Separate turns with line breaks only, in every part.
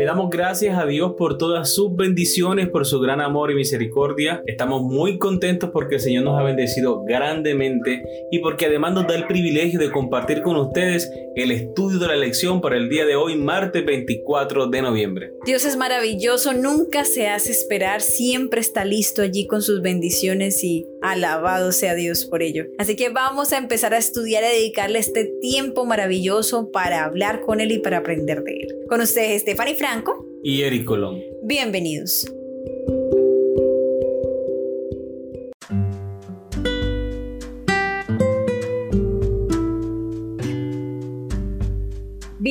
Le damos gracias a Dios por todas sus bendiciones, por su gran amor y misericordia. Estamos muy contentos porque el Señor nos ha bendecido grandemente y porque además nos da el privilegio de compartir con ustedes el estudio de la lección para el día de hoy, martes 24 de noviembre.
Dios es maravilloso, nunca se hace esperar, siempre está listo allí con sus bendiciones y alabado sea Dios por ello. Así que vamos a empezar a estudiar y dedicarle este tiempo maravilloso para hablar con Él y para aprender de Él. Con ustedes, Stephanie Franco
y Eric Colón.
Bienvenidos.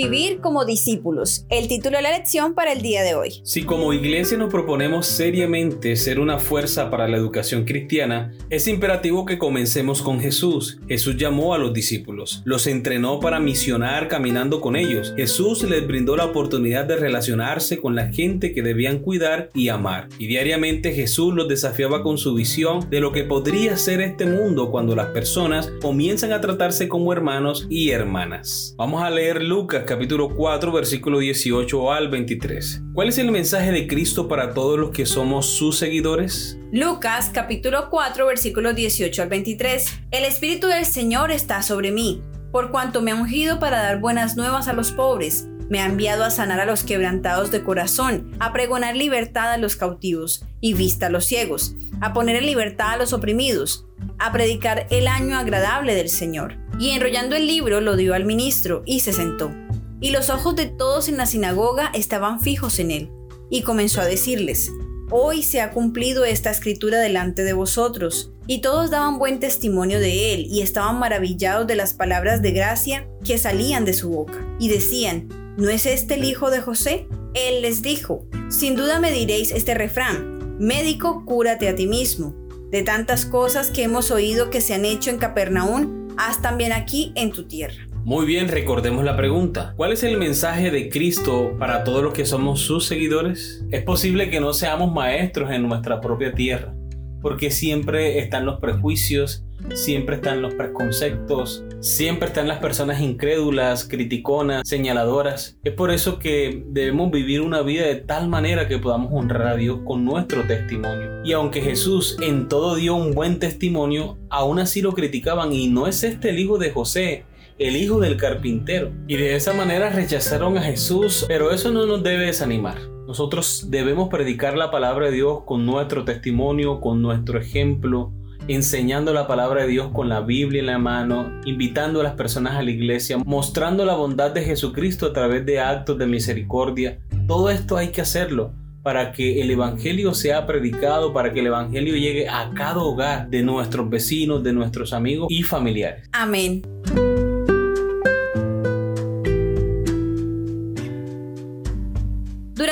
Vivir como discípulos, el título de la lección para el día de hoy.
Si como iglesia nos proponemos seriamente ser una fuerza para la educación cristiana, es imperativo que comencemos con Jesús. Jesús llamó a los discípulos, los entrenó para misionar caminando con ellos. Jesús les brindó la oportunidad de relacionarse con la gente que debían cuidar y amar. Y diariamente Jesús los desafiaba con su visión de lo que podría ser este mundo cuando las personas comienzan a tratarse como hermanos y hermanas. Vamos a leer Lucas capítulo 4 versículo 18 al 23. ¿Cuál es el mensaje de Cristo para todos los que somos sus seguidores?
Lucas capítulo 4 versículo 18 al 23. El Espíritu del Señor está sobre mí, por cuanto me ha ungido para dar buenas nuevas a los pobres. Me ha enviado a sanar a los quebrantados de corazón, a pregonar libertad a los cautivos y vista a los ciegos, a poner en libertad a los oprimidos, a predicar el año agradable del Señor. Y enrollando el libro lo dio al ministro y se sentó y los ojos de todos en la sinagoga estaban fijos en él. Y comenzó a decirles, Hoy se ha cumplido esta escritura delante de vosotros. Y todos daban buen testimonio de él y estaban maravillados de las palabras de gracia que salían de su boca. Y decían, ¿no es este el hijo de José? Él les dijo, sin duda me diréis este refrán, médico, cúrate a ti mismo. De tantas cosas que hemos oído que se han hecho en Capernaum, haz también aquí en tu tierra.
Muy bien, recordemos la pregunta. ¿Cuál es el mensaje de Cristo para todos los que somos sus seguidores? Es posible que no seamos maestros en nuestra propia tierra, porque siempre están los prejuicios, siempre están los preconceptos, siempre están las personas incrédulas, criticonas, señaladoras. Es por eso que debemos vivir una vida de tal manera que podamos honrar a Dios con nuestro testimonio. Y aunque Jesús en todo dio un buen testimonio, aún así lo criticaban y no es este el hijo de José, el hijo del carpintero. Y de esa manera rechazaron a Jesús, pero eso no nos debe desanimar. Nosotros debemos predicar la palabra de Dios con nuestro testimonio, con nuestro ejemplo, enseñando la palabra de Dios con la Biblia en la mano, invitando a las personas a la iglesia, mostrando la bondad de Jesucristo a través de actos de misericordia. Todo esto hay que hacerlo para que el Evangelio sea predicado, para que el Evangelio llegue a cada hogar de nuestros vecinos, de nuestros amigos y familiares.
Amén.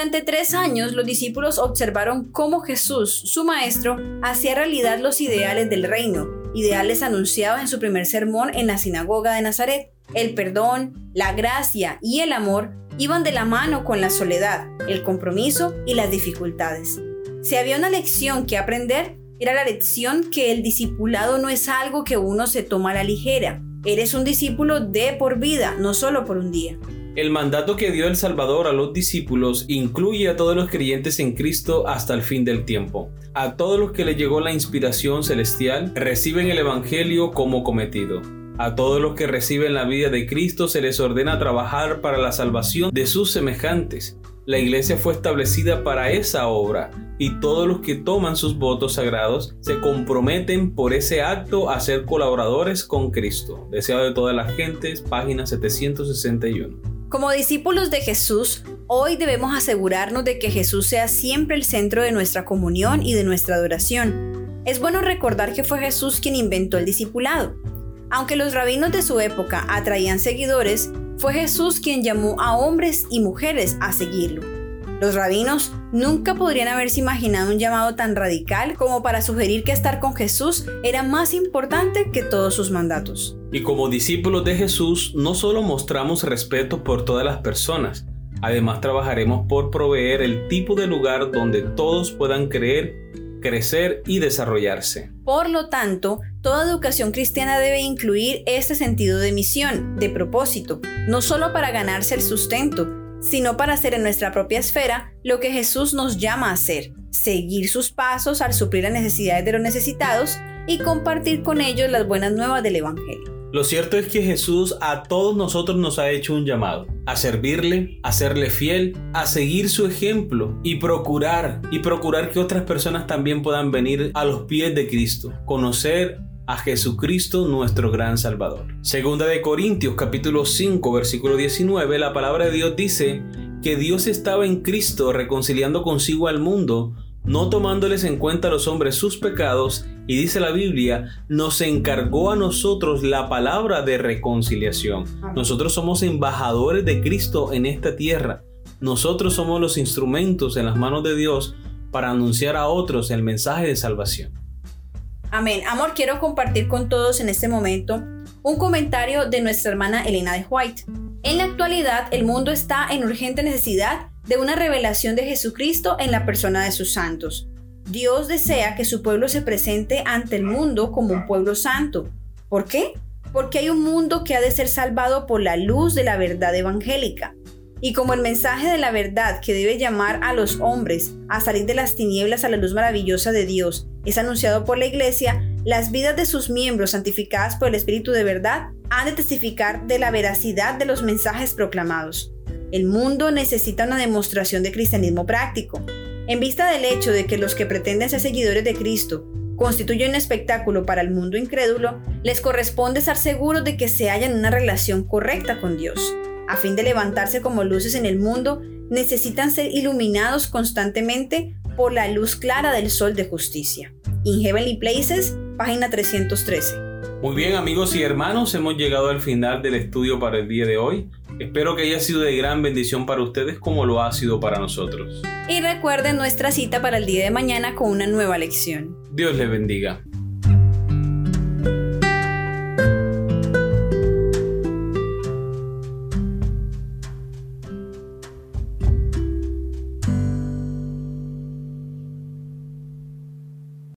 Durante tres años los discípulos observaron cómo Jesús, su maestro, hacía realidad los ideales del reino, ideales anunciados en su primer sermón en la sinagoga de Nazaret. El perdón, la gracia y el amor iban de la mano con la soledad, el compromiso y las dificultades. Si había una lección que aprender, era la lección que el discipulado no es algo que uno se toma a la ligera. Eres un discípulo de por vida, no solo por un día.
El mandato que dio el Salvador a los discípulos incluye a todos los creyentes en Cristo hasta el fin del tiempo. A todos los que les llegó la inspiración celestial reciben el Evangelio como cometido. A todos los que reciben la vida de Cristo se les ordena trabajar para la salvación de sus semejantes. La iglesia fue establecida para esa obra y todos los que toman sus votos sagrados se comprometen por ese acto a ser colaboradores con Cristo. Deseado de todas las gentes, página 761.
Como discípulos de Jesús, hoy debemos asegurarnos de que Jesús sea siempre el centro de nuestra comunión y de nuestra adoración. Es bueno recordar que fue Jesús quien inventó el discipulado. Aunque los rabinos de su época atraían seguidores, fue Jesús quien llamó a hombres y mujeres a seguirlo. Los rabinos nunca podrían haberse imaginado un llamado tan radical como para sugerir que estar con Jesús era más importante que todos sus mandatos.
Y como discípulos de Jesús, no solo mostramos respeto por todas las personas, además trabajaremos por proveer el tipo de lugar donde todos puedan creer, crecer y desarrollarse.
Por lo tanto, toda educación cristiana debe incluir este sentido de misión, de propósito, no solo para ganarse el sustento, sino para hacer en nuestra propia esfera lo que Jesús nos llama a hacer, seguir sus pasos al suplir las necesidades de los necesitados y compartir con ellos las buenas nuevas del Evangelio.
Lo cierto es que Jesús a todos nosotros nos ha hecho un llamado, a servirle, a serle fiel, a seguir su ejemplo y procurar, y procurar que otras personas también puedan venir a los pies de Cristo, conocer a Jesucristo nuestro gran Salvador. Segunda de Corintios capítulo 5 versículo 19, la palabra de Dios dice que Dios estaba en Cristo reconciliando consigo al mundo, no tomándoles en cuenta a los hombres sus pecados, y dice la Biblia, nos encargó a nosotros la palabra de reconciliación. Nosotros somos embajadores de Cristo en esta tierra. Nosotros somos los instrumentos en las manos de Dios para anunciar a otros el mensaje de salvación.
Amén. Amor, quiero compartir con todos en este momento un comentario de nuestra hermana Elena de White. En la actualidad, el mundo está en urgente necesidad de una revelación de Jesucristo en la persona de sus santos. Dios desea que su pueblo se presente ante el mundo como un pueblo santo. ¿Por qué? Porque hay un mundo que ha de ser salvado por la luz de la verdad evangélica. Y como el mensaje de la verdad que debe llamar a los hombres a salir de las tinieblas a la luz maravillosa de Dios es anunciado por la Iglesia, las vidas de sus miembros santificadas por el Espíritu de verdad han de testificar de la veracidad de los mensajes proclamados. El mundo necesita una demostración de cristianismo práctico. En vista del hecho de que los que pretenden ser seguidores de Cristo constituyen un espectáculo para el mundo incrédulo, les corresponde estar seguros de que se hallan en una relación correcta con Dios. A fin de levantarse como luces en el mundo, necesitan ser iluminados constantemente por la luz clara del sol de justicia. In Heavenly Places, página 313.
Muy bien amigos y hermanos, hemos llegado al final del estudio para el día de hoy. Espero que haya sido de gran bendición para ustedes como lo ha sido para nosotros.
Y recuerden nuestra cita para el día de mañana con una nueva lección.
Dios les bendiga.